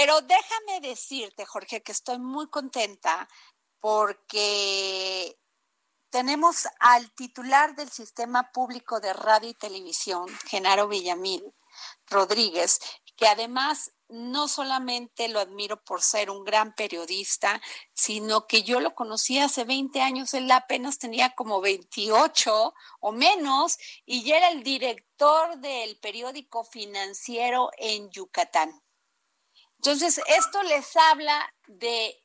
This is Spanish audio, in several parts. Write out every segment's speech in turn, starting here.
Pero déjame decirte, Jorge, que estoy muy contenta porque tenemos al titular del Sistema Público de Radio y Televisión, Genaro Villamil Rodríguez, que además no solamente lo admiro por ser un gran periodista, sino que yo lo conocí hace 20 años, él apenas tenía como 28 o menos y ya era el director del periódico financiero en Yucatán. Entonces, esto les habla de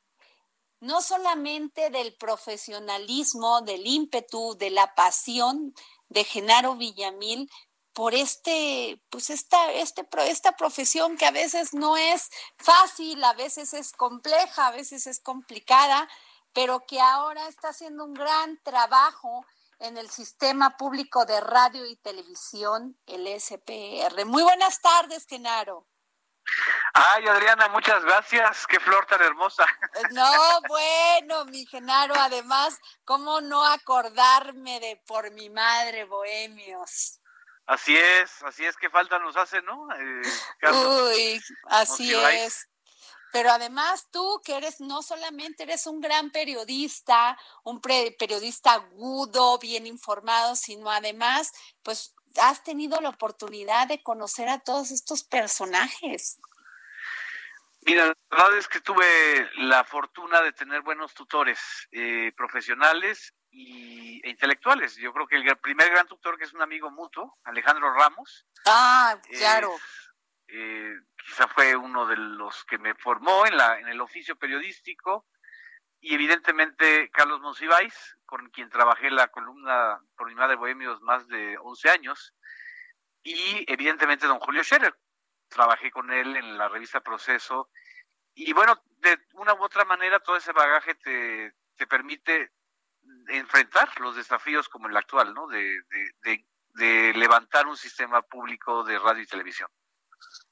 no solamente del profesionalismo, del ímpetu, de la pasión de Genaro Villamil por este, pues esta, este, esta profesión que a veces no es fácil, a veces es compleja, a veces es complicada, pero que ahora está haciendo un gran trabajo en el sistema público de radio y televisión, el SPR. Muy buenas tardes, Genaro. Ay, Adriana, muchas gracias. Qué flor tan hermosa. Eh, no, bueno, mi Genaro, además, ¿cómo no acordarme de por mi madre, Bohemios? Así es, así es que falta nos hace, ¿no? Eh, Uy, así es. Pero además tú que eres, no solamente eres un gran periodista, un periodista agudo, bien informado, sino además, pues has tenido la oportunidad de conocer a todos estos personajes. Mira, la verdad es que tuve la fortuna de tener buenos tutores eh, profesionales y, e intelectuales. Yo creo que el primer gran tutor, que es un amigo mutuo, Alejandro Ramos. Ah, claro. Eh, quizá fue uno de los que me formó en, la, en el oficio periodístico. Y evidentemente Carlos Monsiváis, con quien trabajé la columna por mi madre Bohemios más de 11 años. Y evidentemente don Julio Scherer, trabajé con él en la revista Proceso. Y bueno, de una u otra manera, todo ese bagaje te, te permite enfrentar los desafíos como el actual, ¿no? De, de, de, levantar un sistema público de radio y televisión.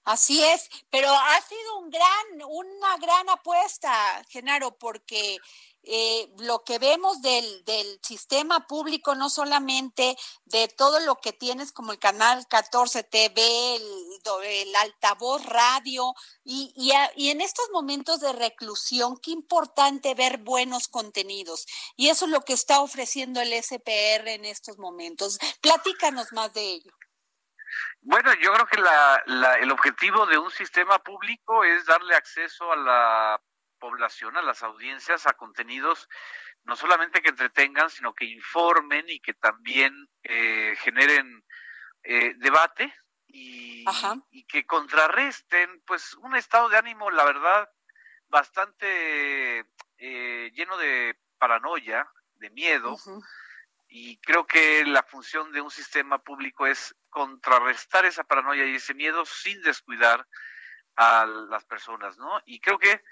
Así es, pero ha sido un gran, una gran apuesta, Genaro, porque eh, lo que vemos del, del, sistema público, no solamente de todo lo que tienes como el canal 14 TV, el, altavoz radio, y, y, en estos momentos de reclusión, qué importante ver buenos contenidos. Y eso es lo que está ofreciendo el SPR en estos momentos. Platícanos más de ello. Bueno, yo creo que la, la, el objetivo de un sistema público es darle acceso a la población, a las audiencias, a contenidos no solamente que entretengan, sino que informen y que también eh, generen eh, debate y, y, que contrarresten, pues, un estado de ánimo, la verdad, bastante eh, lleno de paranoia, de miedo. Y creo que la función de un sistema público es contrarrestar esa paranoia y ese miedo sin descuidar a las personas, ¿no? Y creo que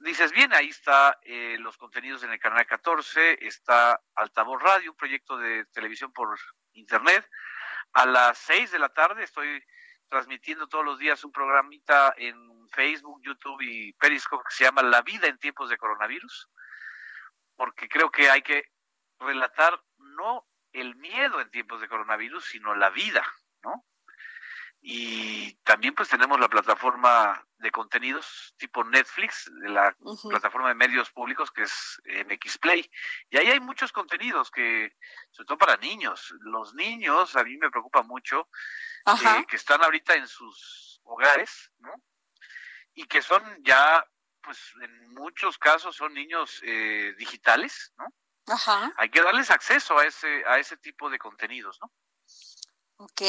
dices, bien, ahí está eh, los contenidos en el canal 14, está Altavoz Radio, un proyecto de televisión por internet. A las 6 de la tarde estoy transmitiendo todos los días un programita en Facebook, YouTube y Periscope que se llama La vida en tiempos de coronavirus, porque creo que hay que relatar no el miedo en tiempos de coronavirus, sino la vida, ¿no? y también pues tenemos la plataforma de contenidos tipo Netflix, de la plataforma de medios públicos que es MX Play. Y ahí hay muchos contenidos que, sobre todo para niños, los niños a mí me preocupa mucho, eh, que están ahorita en sus hogares, ¿no? Y que son ya, pues en muchos casos son niños eh, digitales, ¿no? Ajá. Hay que darles acceso a ese, a ese tipo de contenidos, ¿no? Ok.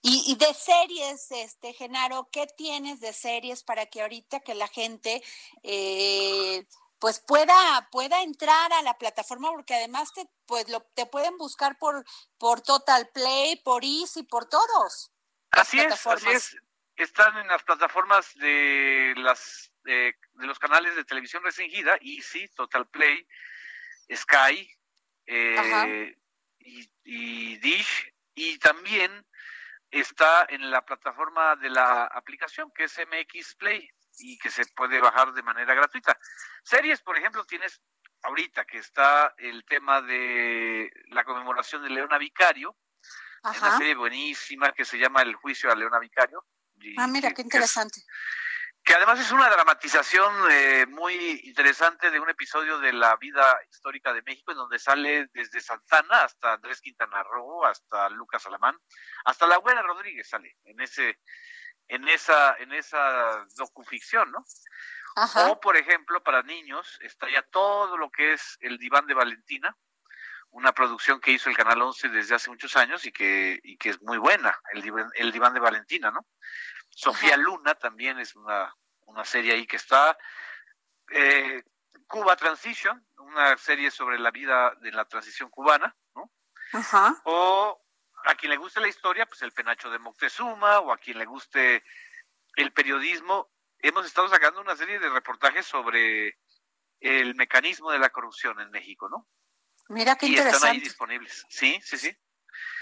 Y, de series, este, Genaro, ¿qué tienes de series para que ahorita que la gente eh, pues pueda, pueda entrar a la plataforma? Porque además te, pues lo, te pueden buscar por, por Total Play, por Easy, por todos. Así es, así es. están en las plataformas de las de los canales de televisión restringida, Easy, Total Play, Sky eh, y, y, Dish, y también está en la plataforma de la aplicación que es MX Play y que se puede bajar de manera gratuita. Series, por ejemplo, tienes ahorita que está el tema de la conmemoración de Leona Vicario, una serie buenísima que se llama El juicio a Leona Vicario. ah, mira, qué interesante. Que, además es una dramatización eh, muy interesante de un episodio de la vida histórica de México, en donde sale desde Santana hasta Andrés Quintana Roo, hasta Lucas Alamán, hasta la abuela Rodríguez sale en ese en esa en esa docuficción, ¿no? O, por ejemplo, para niños está ya todo lo que es el diván de Valentina, una producción que hizo el Canal 11 desde hace muchos años y que, y que es muy buena, el diván, el diván de Valentina, ¿no? Sofía Luna también es una, una serie ahí que está. Eh, Cuba Transition, una serie sobre la vida de la transición cubana, ¿no? Ajá. O a quien le guste la historia, pues el penacho de Moctezuma, o a quien le guste el periodismo, hemos estado sacando una serie de reportajes sobre el mecanismo de la corrupción en México, ¿no? Mira qué y Están ahí disponibles. Sí, sí, sí.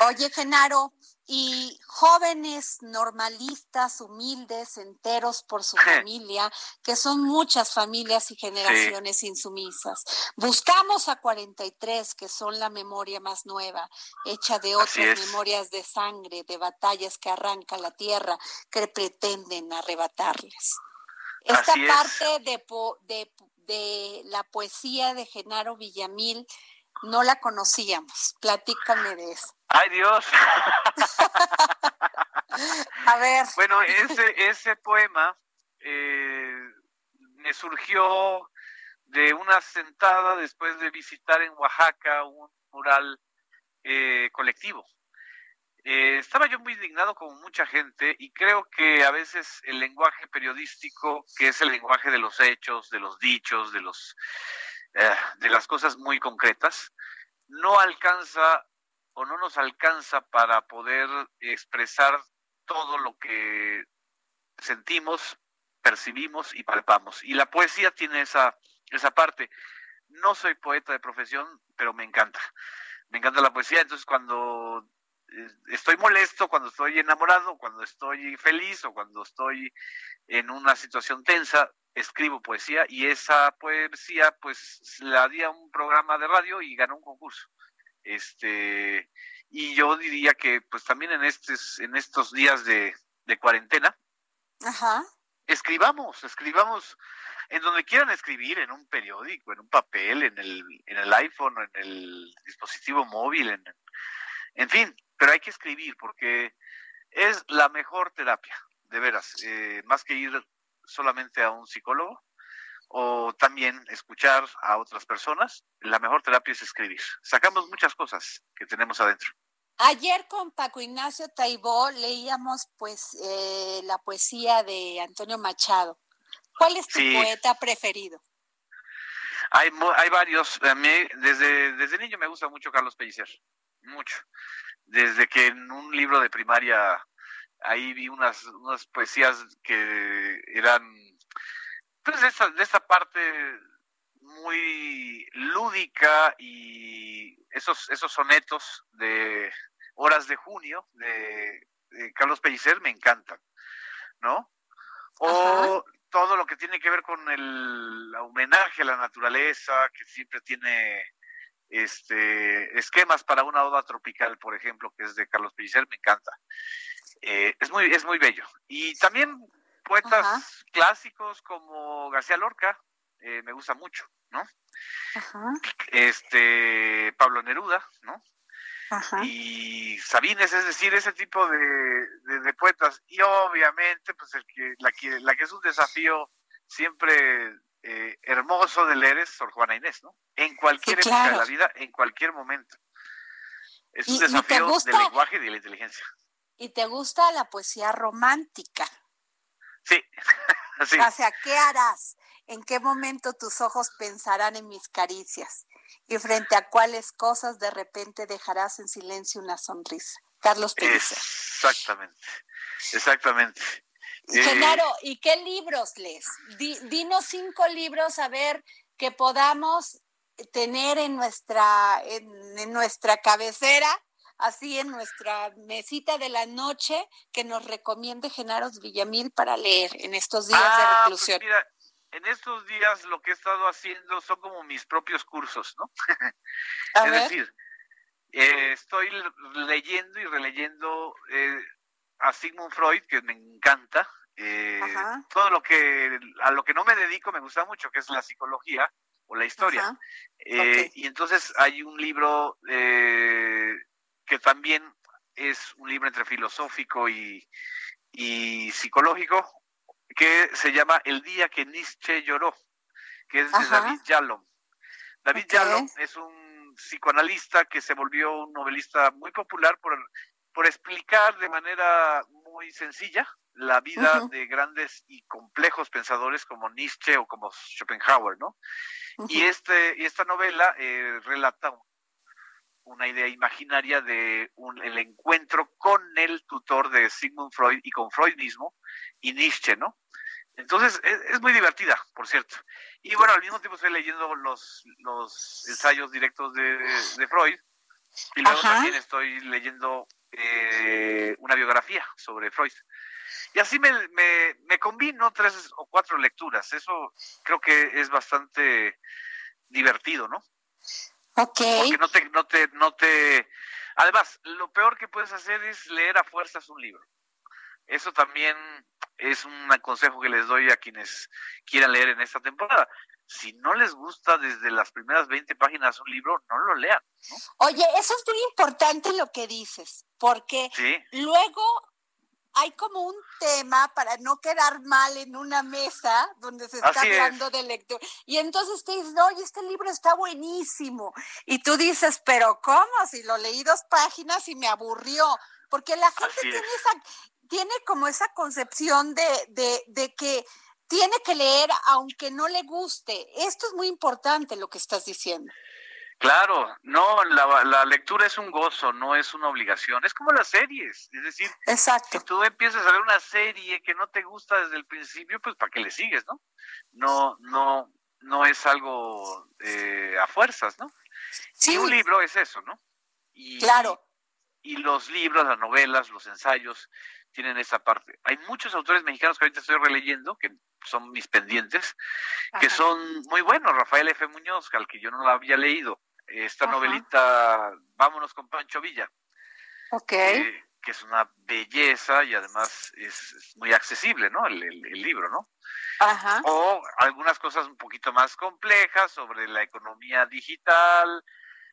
Oye, Genaro, y jóvenes normalistas, humildes, enteros por su familia, que son muchas familias y generaciones insumisas. Buscamos a 43, que son la memoria más nueva, hecha de otras memorias de sangre, de batallas que arranca la tierra, que pretenden arrebatarles. Esta parte de, de, de la poesía de Genaro Villamil no la conocíamos. Platícame de eso. Ay Dios. A ver. Bueno, ese, ese poema eh, me surgió de una sentada después de visitar en Oaxaca un mural eh, colectivo. Eh, estaba yo muy indignado como mucha gente y creo que a veces el lenguaje periodístico, que es el lenguaje de los hechos, de los dichos, de los eh, de las cosas muy concretas, no alcanza o no nos alcanza para poder expresar todo lo que sentimos, percibimos y palpamos. Y la poesía tiene esa, esa parte. No soy poeta de profesión, pero me encanta. Me encanta la poesía, entonces cuando eh, estoy molesto, cuando estoy enamorado, cuando estoy feliz o cuando estoy en una situación tensa, escribo poesía y esa poesía pues la di a un programa de radio y ganó un concurso. Este, y yo diría que pues también en estos, en estos días de, cuarentena, escribamos, escribamos en donde quieran escribir, en un periódico, en un papel, en el, en el iPhone, en el dispositivo móvil, en, en fin, pero hay que escribir porque es la mejor terapia, de veras, eh, más que ir solamente a un psicólogo o también escuchar a otras personas, la mejor terapia es escribir. Sacamos muchas cosas que tenemos adentro. Ayer con Paco Ignacio Taibó leíamos pues eh, la poesía de Antonio Machado. ¿Cuál es tu poeta preferido? Hay, hay varios. A mí, desde, desde niño me gusta mucho Carlos Pellicer. Mucho. Desde que en un libro de primaria ahí vi unas, unas poesías que eran pues de esa, de esa parte muy lúdica y esos, esos sonetos de Horas de Junio de, Carlos Pellicer me encantan, ¿no? O todo lo que tiene que ver con el homenaje a la naturaleza, que siempre tiene este esquemas para una oda tropical, por ejemplo, que es de Carlos Pellicer, me encanta. Eh, es muy es muy bello. Y también poetas clásicos como García Lorca, eh, me gusta mucho, ¿no? Este Pablo Neruda, ¿no? Y Sabines, es decir, ese tipo de, poetas. Y obviamente, pues el que, la, que, la que es un desafío siempre eh, hermoso de leer es Sor Juana Inés, ¿no? En cualquier época de la vida, en cualquier momento. Es un desafío del lenguaje y de la inteligencia. ¿Y te gusta la poesía romántica? Sí, sí. O sea, ¿qué harás? ¿En qué momento tus ojos pensarán en mis caricias? ¿Y frente a cuáles cosas de repente dejarás en silencio una sonrisa? Carlos Pérez. Exactamente, exactamente. Genaro, ¿y qué libros lees? dinos cinco libros a ver que podamos tener en nuestra, en, nuestra cabecera, así en nuestra mesita de la noche, que nos recomiende Genaro Villamil para leer en estos días de ah, pues reclusión. mira, en estos días lo que he estado haciendo son como mis propios cursos, ¿no? es decir, eh, estoy leyendo y releyendo eh, a Sigmund Freud, que me encanta. Eh, todo lo que a lo que no me dedico me gusta mucho, que es la psicología o la historia. Eh, y entonces hay un libro que también es un libro entre filosófico y, psicológico, que se llama El día que Nietzsche lloró, que es de David Yalom. David Yalom es un psicoanalista que se volvió un novelista muy popular por, por explicar de manera muy sencilla la vida de grandes y complejos pensadores como Nietzsche o como Schopenhauer, ¿no? Y este y esta novela eh, relata una idea imaginaria de un, el encuentro con el tutor de Sigmund Freud y con Freud mismo y Nietzsche, ¿no? Entonces es, muy divertida, por cierto. Y bueno, al mismo tiempo estoy leyendo los, los ensayos directos de, Freud y luego también estoy leyendo eh, una biografía sobre Freud. Y así me, me, combino tres o cuatro lecturas. Eso creo que es bastante divertido, ¿no? Ok. Porque no te, no te, no te... Además, lo peor que puedes hacer es leer a fuerzas un libro. Eso también es un consejo que les doy a quienes quieran leer en esta temporada. Si no les gusta desde las primeras 20 páginas un libro, no lo lean. Oye, eso es muy importante lo que dices, porque luego hay como un tema para no quedar mal en una mesa donde se está hablando de lectura. Y entonces te dicen, oye, este libro está buenísimo. Y tú dices, pero ¿cómo? Si lo leí dos páginas y me aburrió. Porque la gente tiene, esa, tiene como esa concepción de, de, de que tiene que leer aunque no le guste. Esto es muy importante lo que estás diciendo. Claro, no, la, la, lectura es un gozo, no es una obligación. Es como las series, es decir, Exacto. si tú empiezas a ver una serie que no te gusta desde el principio, pues para qué le sigues, ¿no? No, no, no es algo eh, a fuerzas, ¿no? Sí. Y un libro es eso, ¿no? Y, claro. Y los libros, las novelas, los ensayos tienen esa parte. Hay muchos autores mexicanos que ahorita estoy releyendo, que son mis pendientes, que son muy buenos. Rafael F. Muñoz, al que yo no lo había leído esta novelita Vámonos con Pancho Villa. Ok. que es una belleza y además es, muy accesible, ¿no? El, libro, ¿no? Ajá. O algunas cosas un poquito más complejas sobre la economía digital,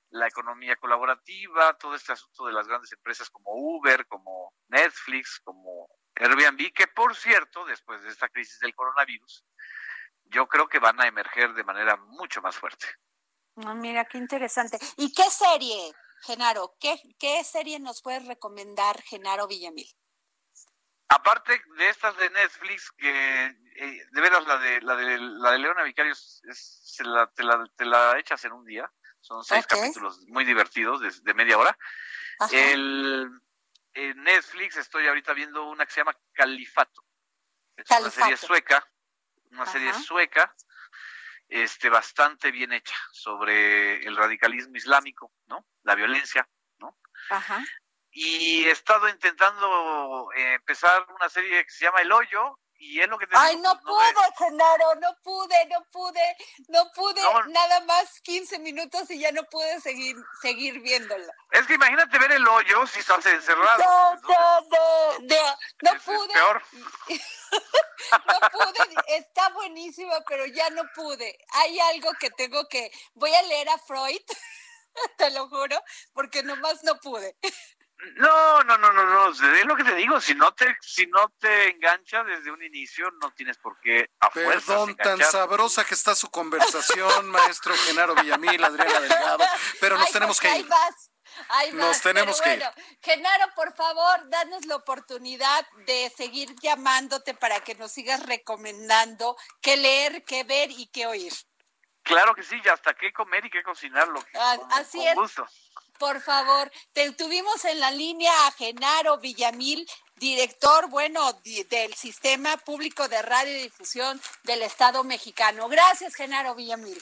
la economía colaborativa, todo este asunto de las grandes empresas como Uber, como Netflix, como Airbnb, que por cierto, después de esta crisis del coronavirus, yo creo que van a emerger de manera mucho más fuerte. Ah, mira, qué interesante. ¿Y qué serie, Genaro? ¿Qué, qué serie nos puedes recomendar, Genaro Villamil? Aparte de estas de Netflix, que eh, de veras la de la de, la de Leona Vicarios se la, te, la, echas en un día. Son seis capítulos muy divertidos de, media hora. El, en Netflix estoy ahorita viendo una que se llama Califato. Es una serie sueca, una serie sueca este, bastante bien hecha sobre el radicalismo islámico, ¿no? La violencia, ¿no? Ajá. Y he estado intentando eh, empezar una serie que se llama El Hoyo, y es lo que te Ay, no, pude, Genaro, no pude, no pude, no pude, nada más 15 minutos y ya no pude seguir seguir viéndola. Es que imagínate ver el hoyo si estás encerrado. No, no, no, no, no pude. peor. no pude, está buenísima, pero ya no pude. Hay algo que tengo que, voy a leer a Freud, te lo juro, porque nomás no pude. No, no, no, no, no, es lo que te digo, si no te, si no te engancha desde un inicio, no tienes por qué a Perdón, tan sabrosa que está su conversación, maestro Genaro Villamil, Adriana Delgado, pero nos tenemos que ir. Nos tenemos que bueno, Genaro, por favor, danos la oportunidad de seguir llamándote para que nos sigas recomendando qué leer, qué ver y qué oír. Claro que sí, ya hasta qué comer y qué cocinarlo. Ah, así es. Por favor, te tuvimos en la línea a Genaro Villamil, director, bueno, del Sistema Público de Radiodifusión del Estado mexicano. Gracias, Genaro Villamil.